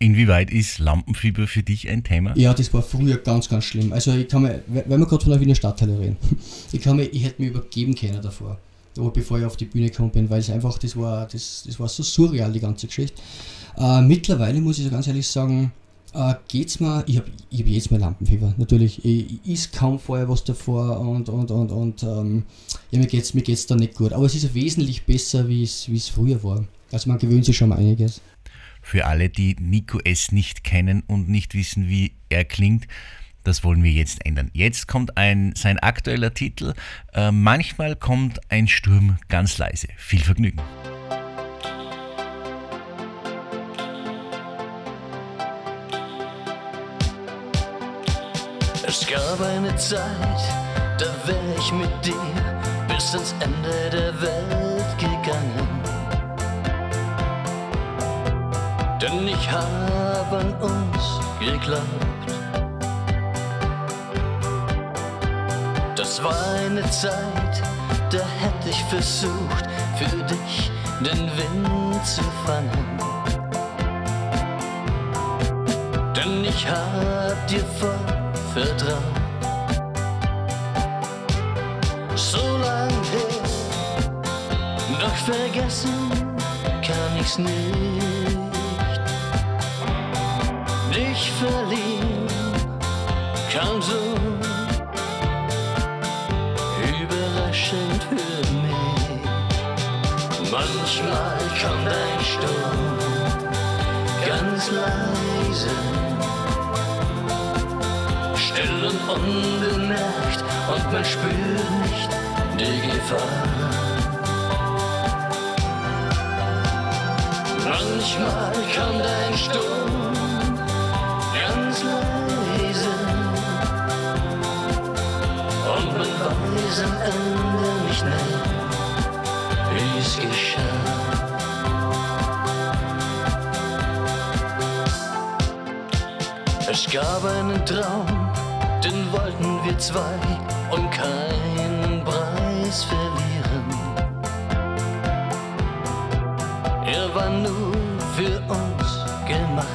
Inwieweit ist Lampenfieber für dich ein Thema? Ja, das war früher ganz, ganz schlimm. Also ich kann mir, wenn wir gerade von der Wiener Stadtteile reden, ich kann mir, ich hätte mir übergeben können davor, bevor ich auf die Bühne gekommen bin, weil es einfach, das war, das, das war so surreal, die ganze Geschichte. Äh, mittlerweile muss ich ganz ehrlich sagen, äh, geht's mir, ich habe ich hab jetzt mal Lampenfieber, natürlich. Ich, ist kaum vorher was davor und, und, und, und ähm, ja, mir geht's, mir geht's da nicht gut. Aber es ist wesentlich besser, wie es, wie es früher war. Also man gewöhnt sich schon mal einiges. Für alle, die Nico S. nicht kennen und nicht wissen, wie er klingt, das wollen wir jetzt ändern. Jetzt kommt ein, sein aktueller Titel. Äh, manchmal kommt ein Sturm ganz leise. Viel Vergnügen. Es gab eine Zeit, da wär ich mit dir bis ans Ende der Welt gegangen. Denn ich habe an uns geglaubt. Das war eine Zeit, da hätte ich versucht, für dich den Wind zu fangen. Denn ich hab dir voll vertraut. So lang her, doch vergessen kann ich's nicht. Dich verlieren kam so überraschend für mich. Manchmal kommt ein Sturm ganz leise unbemerkt und man spürt nicht die Gefahr. Manchmal kann dein Sturm ganz leise und man weiß am Ende nicht mehr, wie es geschah. Es gab einen Traum, wollten wir zwei um keinen Preis verlieren. Er war nur für uns gemacht.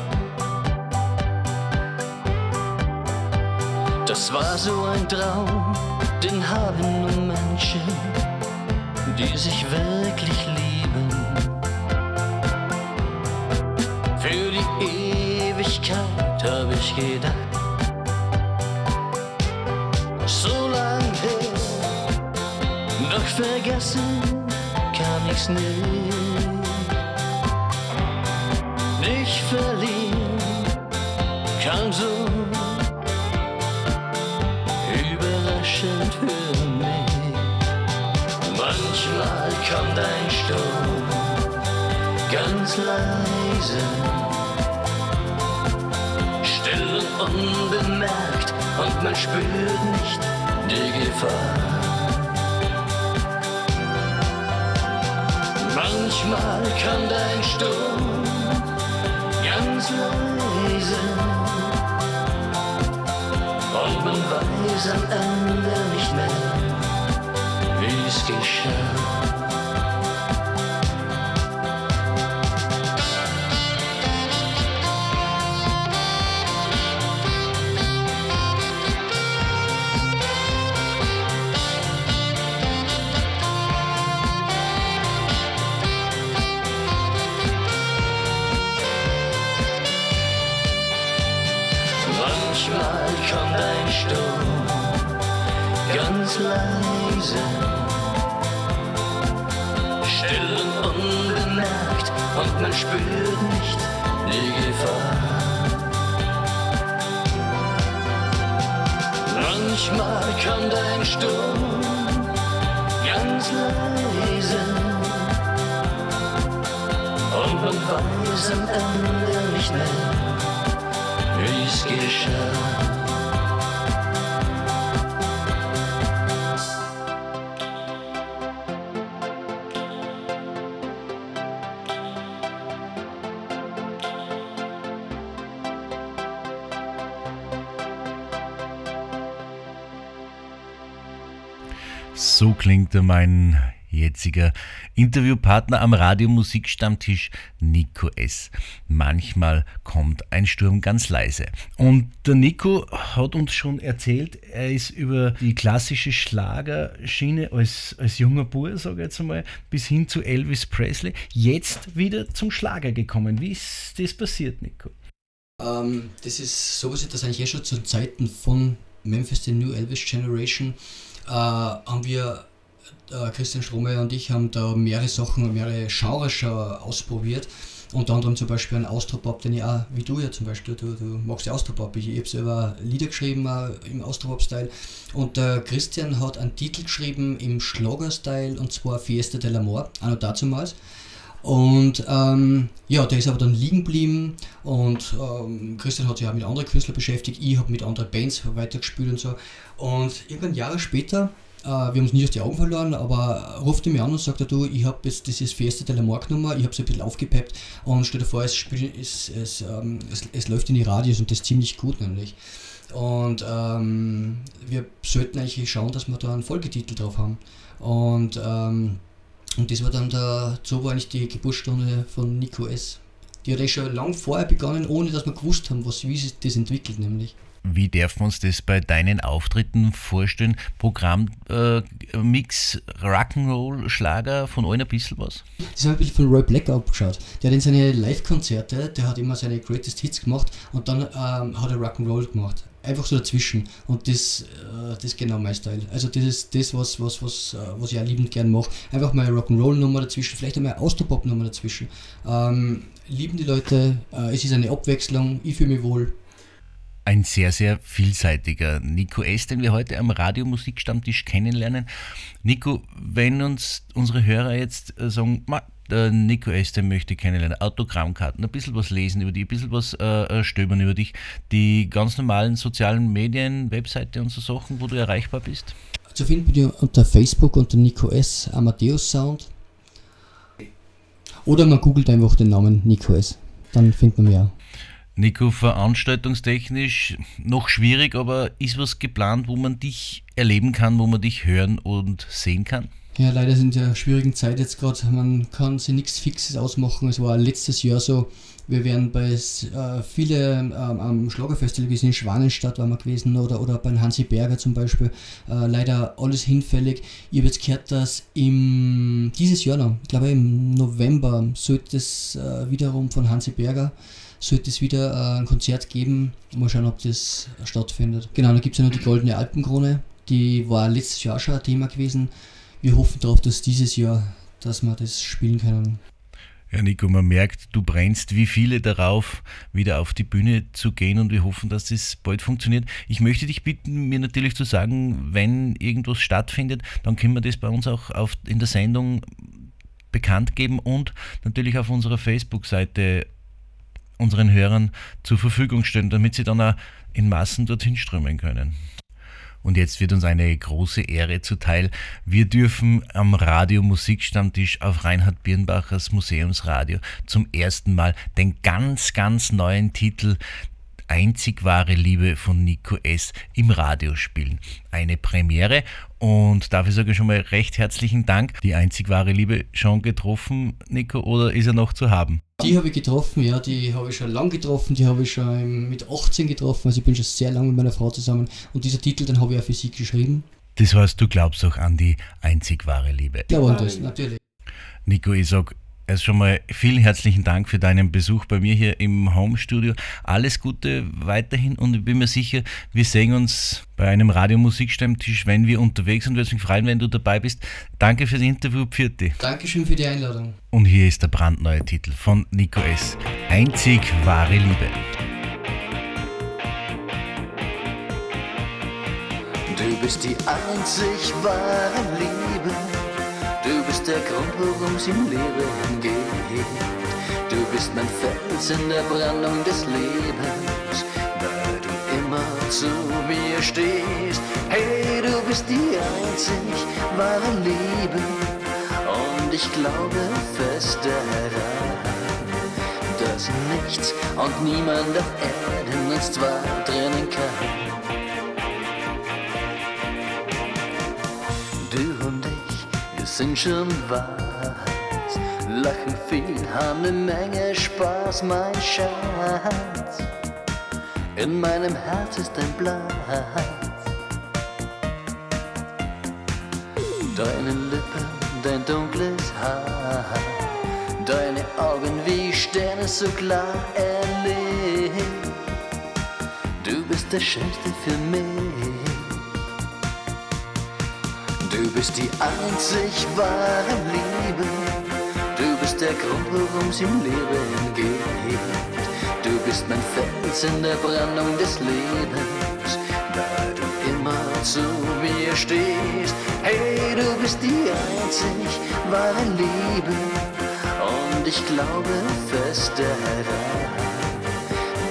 Das war so ein Traum, den haben nur Menschen, die sich wirklich lieben. Für die Ewigkeit hab ich gedacht. Vergessen kann ich's nicht. Dich verlieren kann so überraschend für mich. Manchmal kommt ein Sturm ganz leise, still und unbemerkt und man spürt nicht die Gefahr. Manchmal kann dein Sturm ganz leise und man weiß am Ende nicht mehr, wie es geschah. Sturm ganz leise und man weiß am Ende nicht mehr, wie es geschah. Klingt mein jetziger Interviewpartner am Radiomusikstammtisch Nico S. Manchmal kommt ein Sturm ganz leise. Und der Nico hat uns schon erzählt, er ist über die klassische Schlagerschiene als, als junger Bub, sage ich jetzt einmal, bis hin zu Elvis Presley, jetzt wieder zum Schlager gekommen. Wie ist das passiert, Nico? Ähm, das ist so dass eigentlich eh schon zu Zeiten von Memphis, the New Elvis Generation, äh, haben wir, äh, Christian Strohmeier und ich, haben da mehrere Sachen, mehrere Genres schon ausprobiert. Unter anderem zum Beispiel einen Austropop, den ich auch, wie du ja zum Beispiel, du, du magst ja Austropop. Ich, habe selber Lieder geschrieben äh, im Austropop-Style. Und der Christian hat einen Titel geschrieben im Schlager-Style und zwar Fiesta del Amor, auch noch dazumals. Und ähm, ja, der ist aber dann liegen geblieben und ähm, Christian hat sich auch mit anderen Künstlern beschäftigt, ich habe mit anderen Bands weitergespielt und so. Und irgendwann Jahre später, äh, wir haben es nie aus die Augen verloren, aber ruft er mich an und sagt, du, ich habe jetzt dieses Fiesta de la Mar genommen, ich habe es ein bisschen aufgepeppt und stell dir vor, es, spiel, es, es, ähm, es, es läuft in die Radios und das ziemlich gut nämlich. Und ähm, wir sollten eigentlich schauen, dass wir da einen Folgetitel drauf haben. Und ähm, und das war dann der, so war eigentlich die Geburtsstunde von Nico S. Die hat eh schon lang vorher begonnen, ohne dass wir gewusst haben, was, wie sich das entwickelt nämlich. Wie darf man uns das bei deinen Auftritten vorstellen? Programm, äh, Mix, Rock'n'Roll, Schlager, von allen ein bisschen was? Das habe ich ein bisschen von Roy Black abgeschaut. Der hat in seine Live-Konzerte, der hat immer seine Greatest Hits gemacht und dann ähm, hat er Rock'n'Roll gemacht. Einfach so dazwischen. Und das, äh, das ist genau mein Style. Also das ist das, was, was, was, äh, was ich auch liebend gern mache. Einfach mal eine Rock'n'Roll-Nummer dazwischen, vielleicht einmal eine Austropop-Nummer dazwischen. Ähm, lieben die Leute, äh, es ist eine Abwechslung, ich fühle mich wohl. ein sehr, sehr vielseitiger Nico S., den wir heute am Radiomusikstammtisch kennenlernen. Nico, wenn uns unsere Hörer jetzt äh, sagen, der Nico S., den möchte kennenlernen, Autogrammkarten, ein bisschen was lesen über dich, ein bisschen was äh, äh, stöbern über dich, die ganz normalen sozialen Medien, Webseite und so Sachen, wo du erreichbar bist? Zu finden bin ich unter Facebook unter Nico S. Amadeus Sound. Oder man googelt einfach den Namen Nico S. Dann findet man mich auch. Nico, veranstaltungstechnisch noch schwierig, aber ist was geplant, wo man dich erleben kann, wo man dich hören und sehen kann? Ja, leider sind ja schwierigen Zeit jetzt gerade. Man kann sich nichts Fixes ausmachen. Es war letztes Jahr so. Wir wären bei äh, viele ähm, am Schlagerfestival gewesen, in Schwanenstadt waren wir gewesen oder, oder bei Hansi Berger zum Beispiel. Äh, leider alles hinfällig. Ich habe jetzt gehört, dass im, dieses Jahr noch, ich glaube im November, sollte es äh, wiederum von Hansi Berger sollte es wieder äh, ein Konzert geben. Mal schauen, ob das stattfindet. Genau, dann gibt es ja noch die Goldene Alpenkrone. Die war letztes Jahr schon ein Thema gewesen. Wir hoffen darauf, dass dieses Jahr, dass wir das spielen können. Ja, Nico, man merkt, du brennst wie viele darauf, wieder auf die Bühne zu gehen und wir hoffen, dass das bald funktioniert. Ich möchte dich bitten, mir natürlich zu sagen, wenn irgendwas stattfindet, dann können wir das bei uns auch auf, in der Sendung bekannt geben und natürlich auf unserer Facebook-Seite unseren Hörern zur Verfügung stellen, damit sie dann auch in Massen dorthin strömen können. Und jetzt wird uns eine große Ehre zuteil. Wir dürfen am Radio Musikstammtisch auf Reinhard Birnbachers Museumsradio zum ersten Mal den ganz, ganz neuen Titel Einzig wahre Liebe von Nico S. im Radio spielen. Eine Premiere und dafür sage ich schon mal recht herzlichen Dank. Die einzig wahre Liebe schon getroffen, Nico, oder ist er noch zu haben? Die habe ich getroffen, ja, die habe ich schon lang getroffen, die habe ich schon mit 18 getroffen, also ich bin schon sehr lange mit meiner Frau zusammen und dieser Titel, den habe ich auch für sie geschrieben. Das heißt, du glaubst auch an die einzig wahre Liebe. Ja, und das, natürlich. Nico, ich sage Erst schon mal vielen herzlichen Dank für deinen Besuch bei mir hier im Homestudio. Alles Gute weiterhin und ich bin mir sicher, wir sehen uns bei einem Radiomusikstammtisch, wenn wir unterwegs sind. Würde mich freuen, wenn du dabei bist. Danke für das Interview, Pfirti. Dankeschön für die Einladung. Und hier ist der brandneue Titel von Nico S. Einzig wahre Liebe. Du bist die einzig wahre Liebe Du bist der Grund, worum es im Leben geht. Du bist mein Fels in der Brandung des Lebens, weil du immer zu mir stehst. Hey, du bist die einzig wahre Liebe und ich glaube fest daran, dass nichts und niemand auf Erden uns zwei trennen kann. Sind schon was, lachen viel, haben eine Menge Spaß, mein Schatz. In meinem Herz ist ein Platz. Deine Lippen, dein dunkles Haar, deine Augen wie Sterne so klar erlebt. Du bist der Schönste für mich. Du bist die einzig wahre Liebe. Du bist der Grund, worum es im Leben geht. Du bist mein Fels in der Brandung des Lebens, da du immer zu mir stehst. Hey, du bist die einzig wahre Liebe. Und ich glaube fest daran,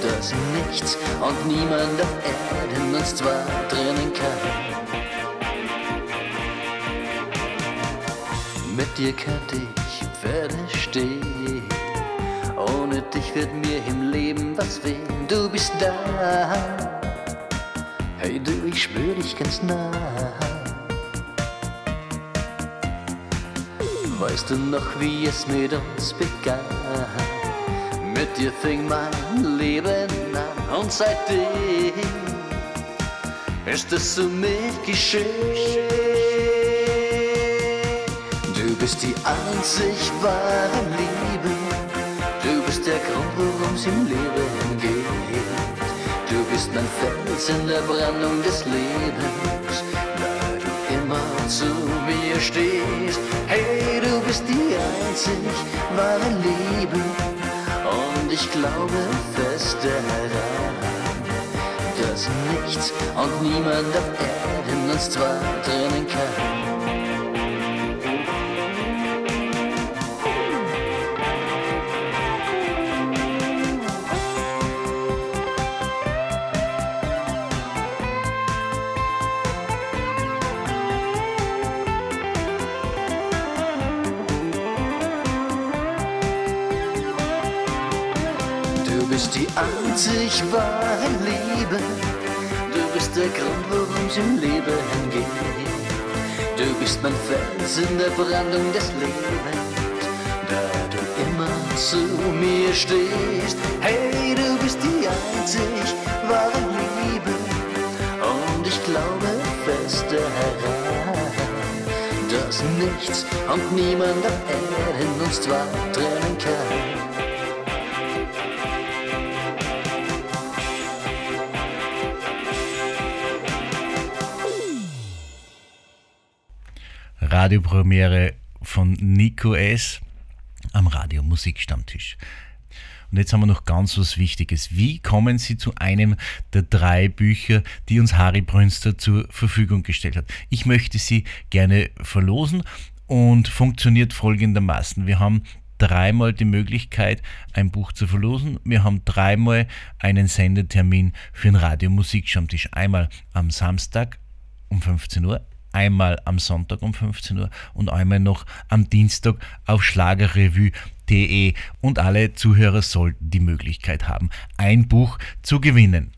dass nichts und niemand auf Erden uns zwar trennen kann. Mit dir könnte ich Pferde stehen. Ohne dich wird mir im Leben was wehen. Du bist da. Hey du, ich spür dich ganz nah. Weißt du noch, wie es mit uns begann? Mit dir fing mein Leben an und seitdem ist es so mit geschehen bist die einzig wahre Liebe. Du bist der Grund, worum es im Leben geht. Du bist mein Fels in der Brandung des Lebens, da du immer zu mir stehst. Hey, du bist die einzig wahre Liebe. Und ich glaube fest daran, dass nichts und niemand auf Erden uns zwar trennen kann. Einzig wahre Liebe. Du bist der Grund, worum's im Leben geht. Du bist mein Fels in der Brandung des Lebens, da du immer zu mir stehst. Hey, du bist die einzig wahre Liebe. Und ich glaube fest daran, dass nichts und niemand auf Erden uns zwar trennen kann. Radiopremiere von Nico S. am Radio Musikstammtisch. Und jetzt haben wir noch ganz was Wichtiges. Wie kommen Sie zu einem der drei Bücher, die uns Harry Brünster zur Verfügung gestellt hat? Ich möchte sie gerne verlosen und funktioniert folgendermaßen. Wir haben dreimal die Möglichkeit, ein Buch zu verlosen. Wir haben dreimal einen Sendetermin für den Radio Musikstammtisch. Einmal am Samstag um 15 Uhr, einmal am Sonntag um 15 Uhr und einmal noch am Dienstag auf schlagerrevue.de und alle Zuhörer sollten die Möglichkeit haben, ein Buch zu gewinnen.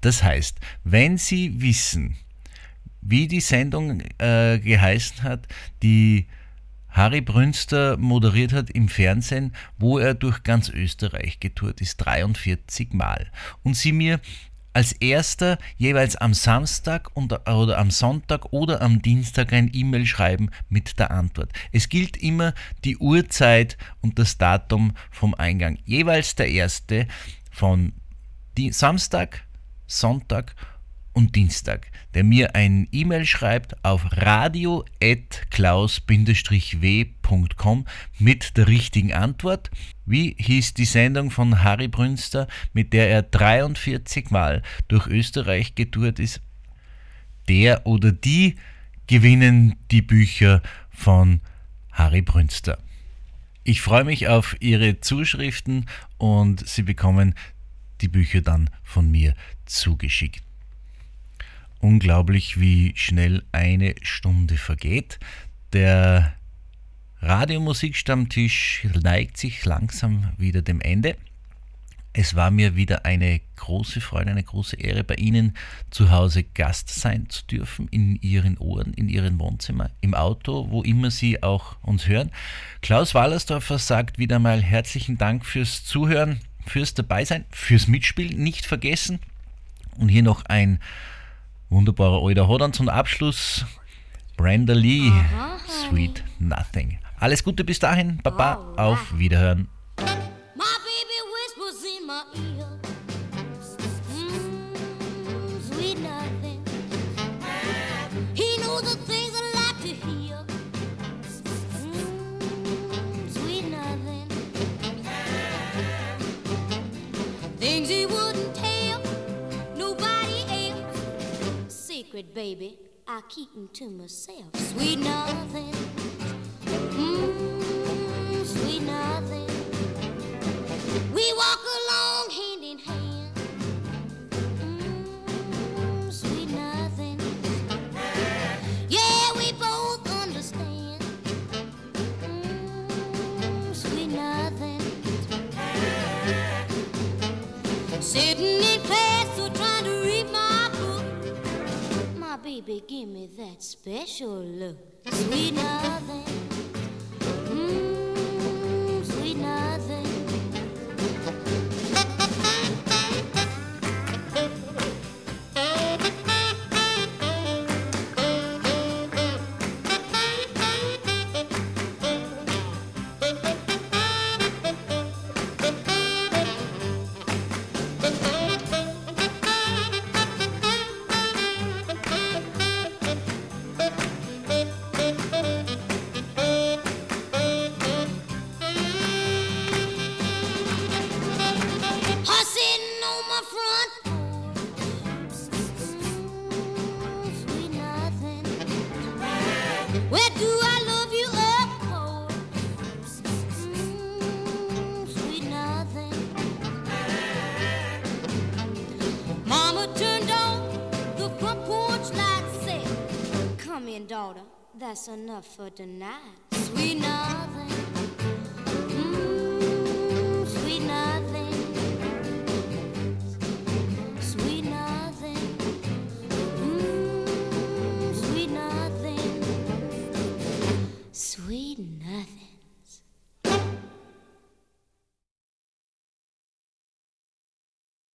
Das heißt, wenn Sie wissen, wie die Sendung äh, geheißen hat, die Harry Brünster moderiert hat im Fernsehen, wo er durch ganz Österreich getourt ist, 43 Mal. Und sie mir als erster jeweils am Samstag und, oder am Sonntag oder am Dienstag ein E-Mail schreiben mit der Antwort. Es gilt immer die Uhrzeit und das Datum vom Eingang. Jeweils der erste von Samstag, Sonntag und Dienstag, der mir ein E-Mail schreibt auf radio.klaus-w.com mit der richtigen Antwort. Wie hieß die Sendung von Harry Brünster, mit der er 43 Mal durch Österreich getourt ist? Der oder die gewinnen die Bücher von Harry Brünster. Ich freue mich auf Ihre Zuschriften und Sie bekommen die Bücher dann von mir zugeschickt. Unglaublich, wie schnell eine Stunde vergeht. Der Radiomusikstammtisch neigt sich langsam wieder dem Ende. Es war mir wieder eine große Freude, eine große Ehre, bei Ihnen zu Hause Gast sein zu dürfen, in Ihren Ohren, in Ihrem Wohnzimmer, im Auto, wo immer Sie auch uns hören. Klaus Wallersdorfer sagt wieder mal herzlichen Dank fürs Zuhören, fürs Dabeisein, fürs Mitspielen, nicht vergessen. Und hier noch ein wunderbarer alter Hodern zum Abschluss. Brenda Lee, Sweet Nothing. Alles Gute bis dahin, Baba, auf Wiederhören. Baby, I keep 'em to myself. Sweet nothing. Special look. That's enough for tonight.